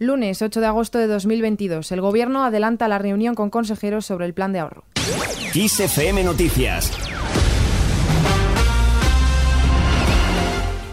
Lunes 8 de agosto de 2022. El Gobierno adelanta la reunión con consejeros sobre el plan de ahorro. Noticias.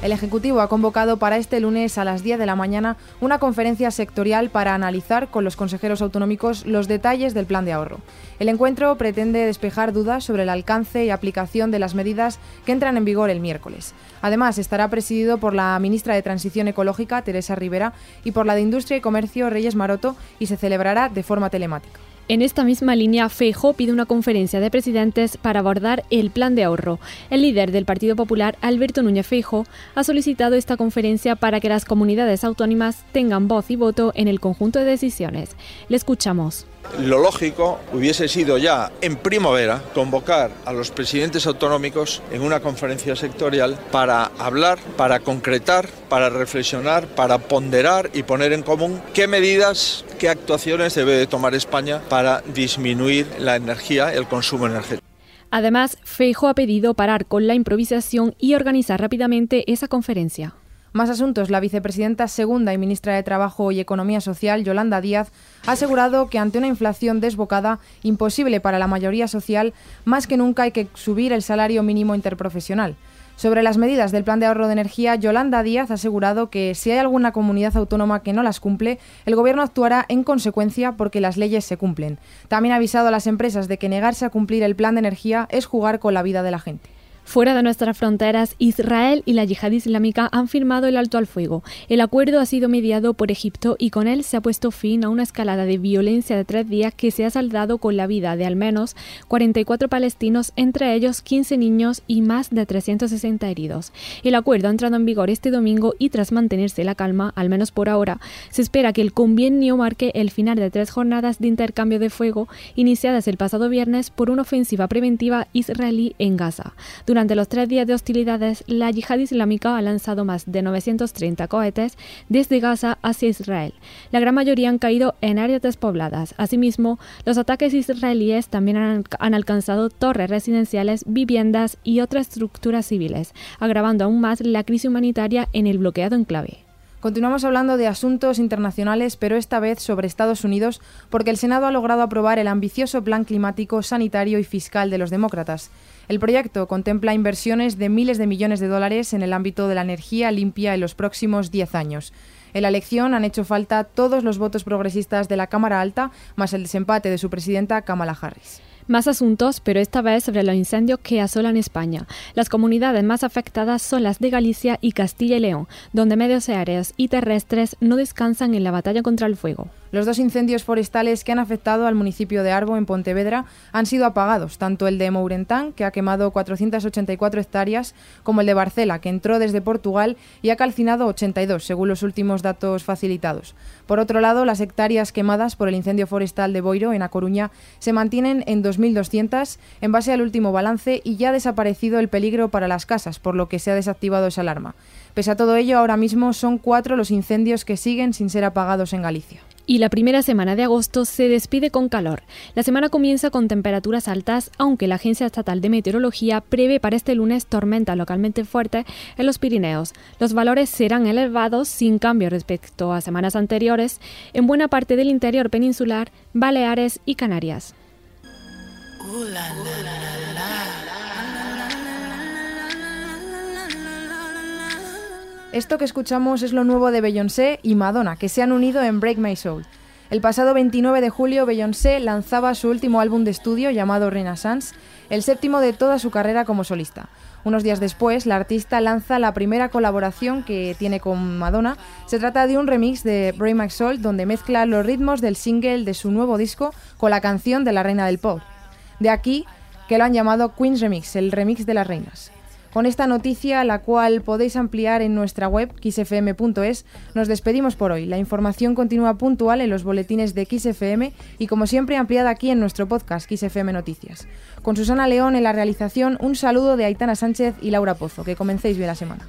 El Ejecutivo ha convocado para este lunes a las 10 de la mañana una conferencia sectorial para analizar con los consejeros autonómicos los detalles del plan de ahorro. El encuentro pretende despejar dudas sobre el alcance y aplicación de las medidas que entran en vigor el miércoles. Además, estará presidido por la ministra de Transición Ecológica, Teresa Rivera, y por la de Industria y Comercio, Reyes Maroto, y se celebrará de forma telemática. En esta misma línea, Feijóo pide una conferencia de presidentes para abordar el plan de ahorro. El líder del Partido Popular, Alberto Núñez Feijóo, ha solicitado esta conferencia para que las comunidades autónomas tengan voz y voto en el conjunto de decisiones. Le escuchamos. Lo lógico hubiese sido ya en primavera convocar a los presidentes autonómicos en una conferencia sectorial para hablar, para concretar, para reflexionar, para ponderar y poner en común qué medidas, qué actuaciones debe de tomar España para disminuir la energía, el consumo energético. Además, Feijo ha pedido parar con la improvisación y organizar rápidamente esa conferencia. Más asuntos. La vicepresidenta segunda y ministra de Trabajo y Economía Social, Yolanda Díaz, ha asegurado que ante una inflación desbocada, imposible para la mayoría social, más que nunca hay que subir el salario mínimo interprofesional. Sobre las medidas del plan de ahorro de energía, Yolanda Díaz ha asegurado que si hay alguna comunidad autónoma que no las cumple, el Gobierno actuará en consecuencia porque las leyes se cumplen. También ha avisado a las empresas de que negarse a cumplir el plan de energía es jugar con la vida de la gente. Fuera de nuestras fronteras, Israel y la yihad islámica han firmado el alto al fuego. El acuerdo ha sido mediado por Egipto y con él se ha puesto fin a una escalada de violencia de tres días que se ha saldado con la vida de al menos 44 palestinos, entre ellos 15 niños y más de 360 heridos. El acuerdo ha entrado en vigor este domingo y tras mantenerse la calma, al menos por ahora, se espera que el convenio marque el final de tres jornadas de intercambio de fuego iniciadas el pasado viernes por una ofensiva preventiva israelí en Gaza. Durante los tres días de hostilidades, la yihad islámica ha lanzado más de 930 cohetes desde Gaza hacia Israel. La gran mayoría han caído en áreas despobladas. Asimismo, los ataques israelíes también han, han alcanzado torres residenciales, viviendas y otras estructuras civiles, agravando aún más la crisis humanitaria en el bloqueado enclave. Continuamos hablando de asuntos internacionales, pero esta vez sobre Estados Unidos, porque el Senado ha logrado aprobar el ambicioso plan climático, sanitario y fiscal de los demócratas. El proyecto contempla inversiones de miles de millones de dólares en el ámbito de la energía limpia en los próximos 10 años. En la elección han hecho falta todos los votos progresistas de la Cámara Alta, más el desempate de su presidenta Kamala Harris. Más asuntos, pero esta vez sobre los incendios que asolan España. Las comunidades más afectadas son las de Galicia y Castilla y León, donde medios aéreos y terrestres no descansan en la batalla contra el fuego. Los dos incendios forestales que han afectado al municipio de Arbo, en Pontevedra, han sido apagados, tanto el de Mourentán, que ha quemado 484 hectáreas, como el de Barcela, que entró desde Portugal y ha calcinado 82, según los últimos datos facilitados. Por otro lado, las hectáreas quemadas por el incendio forestal de Boiro, en A Coruña, se mantienen en 2.200 en base al último balance y ya ha desaparecido el peligro para las casas, por lo que se ha desactivado esa alarma. Pese a todo ello, ahora mismo son cuatro los incendios que siguen sin ser apagados en Galicia y la primera semana de agosto se despide con calor. La semana comienza con temperaturas altas, aunque la Agencia Estatal de Meteorología prevé para este lunes tormenta localmente fuerte en los Pirineos. Los valores serán elevados sin cambio respecto a semanas anteriores en buena parte del interior peninsular, Baleares y Canarias. Esto que escuchamos es lo nuevo de Beyoncé y Madonna, que se han unido en Break My Soul. El pasado 29 de julio, Beyoncé lanzaba su último álbum de estudio llamado Renaissance, el séptimo de toda su carrera como solista. Unos días después, la artista lanza la primera colaboración que tiene con Madonna. Se trata de un remix de Break My Soul donde mezcla los ritmos del single de su nuevo disco con la canción de la reina del pop. De aquí que lo han llamado Queen's Remix, el remix de las reinas. Con esta noticia, la cual podéis ampliar en nuestra web xfm.es, nos despedimos por hoy. La información continúa puntual en los boletines de XFM y como siempre ampliada aquí en nuestro podcast XFM Noticias. Con Susana León en la realización, un saludo de Aitana Sánchez y Laura Pozo. Que comencéis bien la semana.